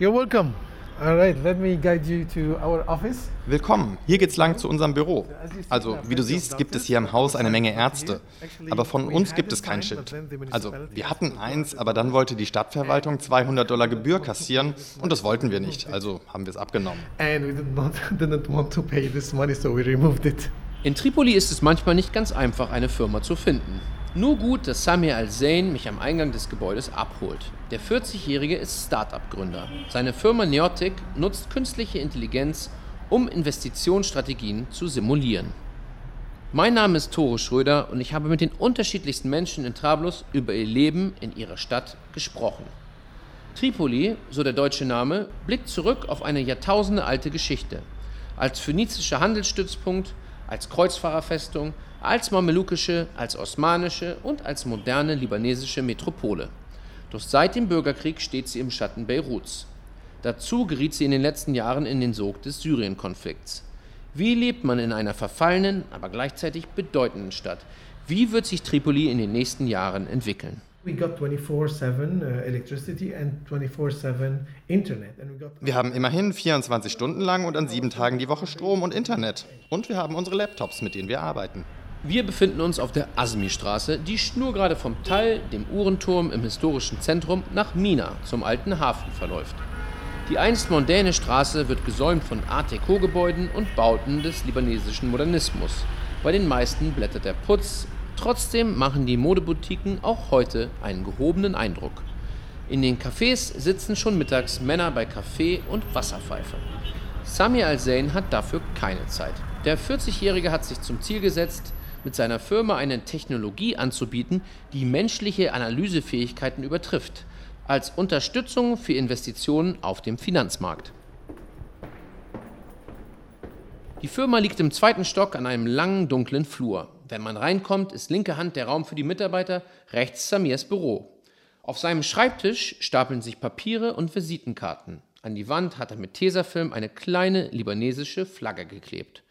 You're welcome. All right, let me guide you to our office. Willkommen, hier geht's lang zu unserem Büro. Also, wie du siehst, gibt es hier im Haus eine Menge Ärzte. Aber von uns gibt es kein Schild. Also, wir hatten eins, aber dann wollte die Stadtverwaltung 200 Dollar Gebühr kassieren und das wollten wir nicht. Also haben wir es abgenommen. And we did not, didn't want to pay this money, so we removed it. In Tripoli ist es manchmal nicht ganz einfach, eine Firma zu finden. Nur gut, dass Samir Al-Zain mich am Eingang des Gebäudes abholt. Der 40-Jährige ist Start-up-Gründer. Seine Firma Neotic nutzt künstliche Intelligenz, um Investitionsstrategien zu simulieren. Mein Name ist Tore Schröder und ich habe mit den unterschiedlichsten Menschen in Trablus über ihr Leben in ihrer Stadt gesprochen. Tripoli, so der deutsche Name, blickt zurück auf eine jahrtausendealte Geschichte. Als phönizischer Handelsstützpunkt, als Kreuzfahrerfestung, als mamelukische, als osmanische und als moderne libanesische Metropole. Doch seit dem Bürgerkrieg steht sie im Schatten Beiruts. Dazu geriet sie in den letzten Jahren in den Sog des Syrien-Konflikts. Wie lebt man in einer verfallenen, aber gleichzeitig bedeutenden Stadt? Wie wird sich Tripoli in den nächsten Jahren entwickeln? We got 24/7 uh, electricity and 24/7 internet. And we got Wir haben immerhin 24 Stunden lang und an sieben Tagen die Woche Strom und Internet. Und wir haben unsere Laptops, mit denen wir arbeiten. Wir befinden uns auf der Asmi-Straße, die schnurgerade vom Tal, dem Uhrenturm im historischen Zentrum, nach Mina, zum alten Hafen verläuft. Die einst mondäne Straße wird gesäumt von Art Deco-Gebäuden und Bauten des libanesischen Modernismus. Bei den meisten blättert der Putz, trotzdem machen die Modeboutiquen auch heute einen gehobenen Eindruck. In den Cafés sitzen schon mittags Männer bei Kaffee und Wasserpfeife. Sami Al-Zain hat dafür keine Zeit. Der 40-Jährige hat sich zum Ziel gesetzt, mit seiner Firma eine Technologie anzubieten, die menschliche Analysefähigkeiten übertrifft, als Unterstützung für Investitionen auf dem Finanzmarkt. Die Firma liegt im zweiten Stock an einem langen, dunklen Flur. Wenn man reinkommt, ist linke Hand der Raum für die Mitarbeiter, rechts Samirs Büro. Auf seinem Schreibtisch stapeln sich Papiere und Visitenkarten. An die Wand hat er mit Tesafilm eine kleine libanesische Flagge geklebt.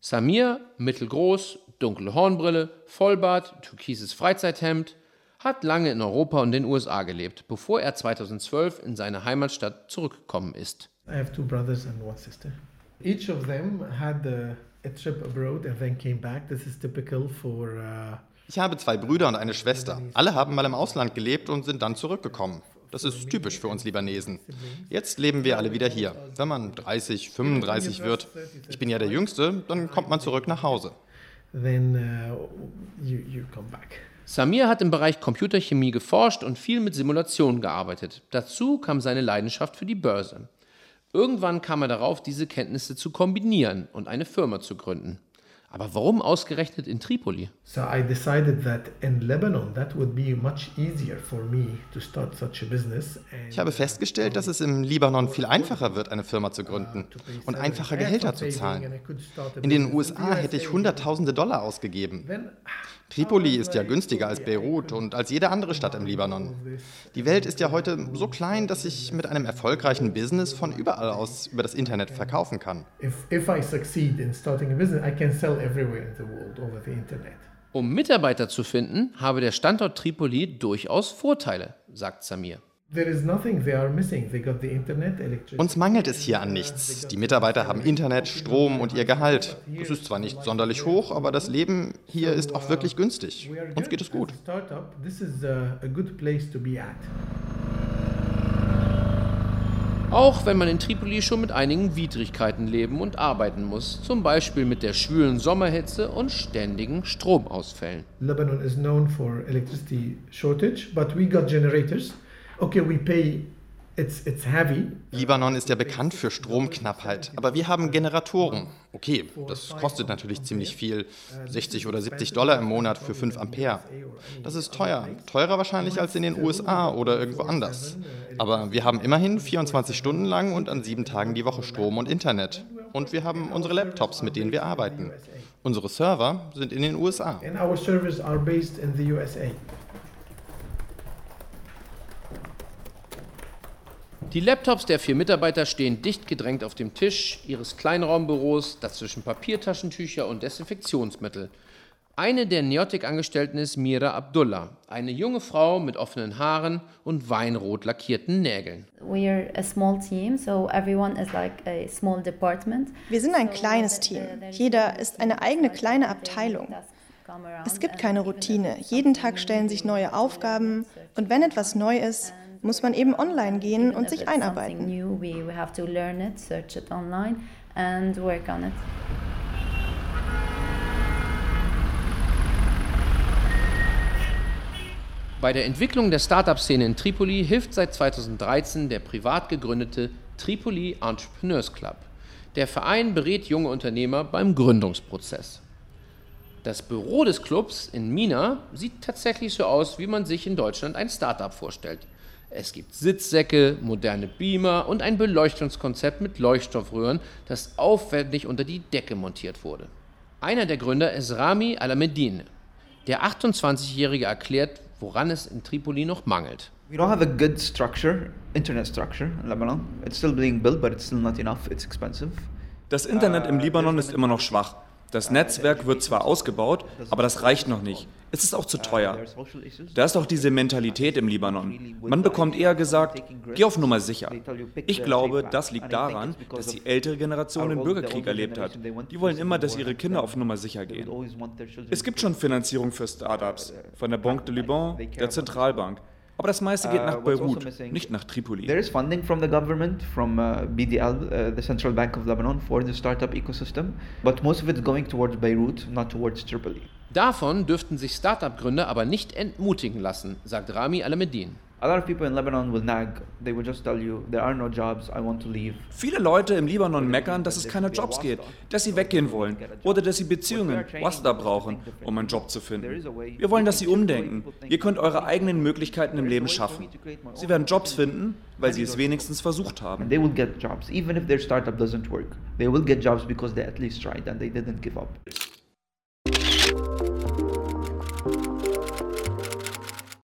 Samir, mittelgroß, dunkle Hornbrille, Vollbart, türkises Freizeithemd, hat lange in Europa und den USA gelebt, bevor er 2012 in seine Heimatstadt zurückgekommen ist. I have two brothers and one sister. Each of them had uh, a trip abroad and then came back. This is typical for uh, Ich habe zwei Brüder und eine Schwester. Alle haben mal im Ausland gelebt und sind dann zurückgekommen. Das ist typisch für uns Libanesen. Jetzt leben wir alle wieder hier. Wenn man 30, 35 wird, ich bin ja der Jüngste, dann kommt man zurück nach Hause. then uh, you, you come back. Samir hat im Bereich Computerchemie geforscht und viel mit Simulationen gearbeitet. Dazu kam seine Leidenschaft für die Börse. Irgendwann kam er darauf, diese Kenntnisse zu kombinieren und eine Firma zu gründen. Aber warum ausgerechnet in Tripoli? So I decided that in Lebanon that would be much easier for me to start such a business. Ich habe festgestellt, dass es im Libanon viel einfacher wird, eine Firma zu gründen und einfacher Gehälter zu zahlen. In den USA hätte ich Hunderttausende Dollar ausgegeben. Tripoli ist ja günstiger als Beirut und als jede andere Stadt im Libanon. Die Welt ist ja heute so klein, dass ich mit einem erfolgreichen Business von überall aus über das Internet verkaufen kann. Um Mitarbeiter zu finden, habe der Standort Tripoli durchaus Vorteile, sagt Samir. There is nothing they are missing. They got the internet, electricity. Uns mangelt es hier an nichts. Die Mitarbeiter haben Internet, Strom und ihr Gehalt. Es ist zwar nicht sonderlich hoch, aber das Leben hier ist auch wirklich günstig. Uns geht es gut. As a Startup, this is a, a good place to be at. Auch wenn man in Tripoli schon mit einigen Widrigkeiten leben und arbeiten muss, zum Beispiel mit der schwülen Sommerhitze und ständigen Stromausfällen. Lebanon is known for electricity shortage, but we got generators. Okay, we pay. It's it's heavy. Libanon ist ja bekannt für Stromknappheit, aber wir haben Generatoren. Okay, das kostet natürlich ziemlich viel, 60 oder 70 Dollar im Monat für 5 Ampere. Das ist teuer, teurer wahrscheinlich als in den USA oder irgendwo anders. Aber wir haben immerhin 24 Stunden lang und an sieben Tagen die Woche Strom und Internet. Und wir haben unsere Laptops, mit denen wir arbeiten. Unsere Server sind in den USA. And our servers are based in the USA. Die Laptops der vier Mitarbeiter stehen dicht gedrängt auf dem Tisch ihres Kleinraumbüros, dazwischen Papiertaschentücher und Desinfektionsmittel. Eine der Neotic-Angestellten ist Mira Abdullah, eine junge Frau mit offenen Haaren und weinrot lackierten Nägeln. Wir sind ein kleines Team. Jeder ist eine eigene kleine Abteilung. Es gibt keine Routine. Jeden Tag stellen sich neue Aufgaben und wenn etwas neu ist, muss man eben online gehen und sich einarbeiten. Bei der Entwicklung der Startup-Szene in Tripoli hilft seit 2013 der privat gegründete Tripoli Entrepreneurs Club. Der Verein berät junge Unternehmer beim Gründungsprozess. Das Büro des Clubs in Mina sieht tatsächlich so aus, wie man sich in Deutschland ein Startup vorstellt. Es gibt Sitzsäcke, moderne Beamer und ein Beleuchtungskonzept mit Leuchtstoffröhren, das aufwendig unter die Decke montiert wurde. Einer der Gründer ist Rami Alamedine. Der 28-Jährige erklärt, woran es in Tripoli noch mangelt. We don't have a good structure, internet structure in Lebanon. It's still being built, but it's still not enough. It's expensive. Das Internet im Libanon ist immer noch schwach. Das Netzwerk wird zwar ausgebaut, aber das reicht noch nicht. Es ist auch zu teuer. Da ist auch diese Mentalität im Libanon. Man bekommt eher gesagt, geh auf Nummer sicher. Ich glaube, das liegt daran, dass die ältere Generation den Bürgerkrieg erlebt hat. Die wollen immer, dass ihre Kinder auf Nummer sicher gehen. Es gibt schon Finanzierung für Startups, von der Banque de Liban, der Zentralbank. Aber das meiste geht nach uh, Beirut, nicht nach Tripoli. There is funding from the government, from uh, BDL, uh, the Central Bank of Lebanon, for the startup ecosystem, but most of it is going towards Beirut, not towards Tripoli. Davon dürften sich Startup-Gründer aber nicht entmutigen lassen, sagt Rami Alamedin. Viele Leute im Libanon meckern, dass es keine Jobs gibt, dass sie weggehen wollen oder dass sie Beziehungen, Wasta brauchen, um einen Job zu finden. Wir wollen, dass sie umdenken. Ihr könnt eure eigenen Möglichkeiten im Leben schaffen. Sie werden Jobs finden, weil sie es wenigstens versucht haben. They will get jobs, even if their startup doesn't work. They will get jobs because they at least tried and they didn't give up.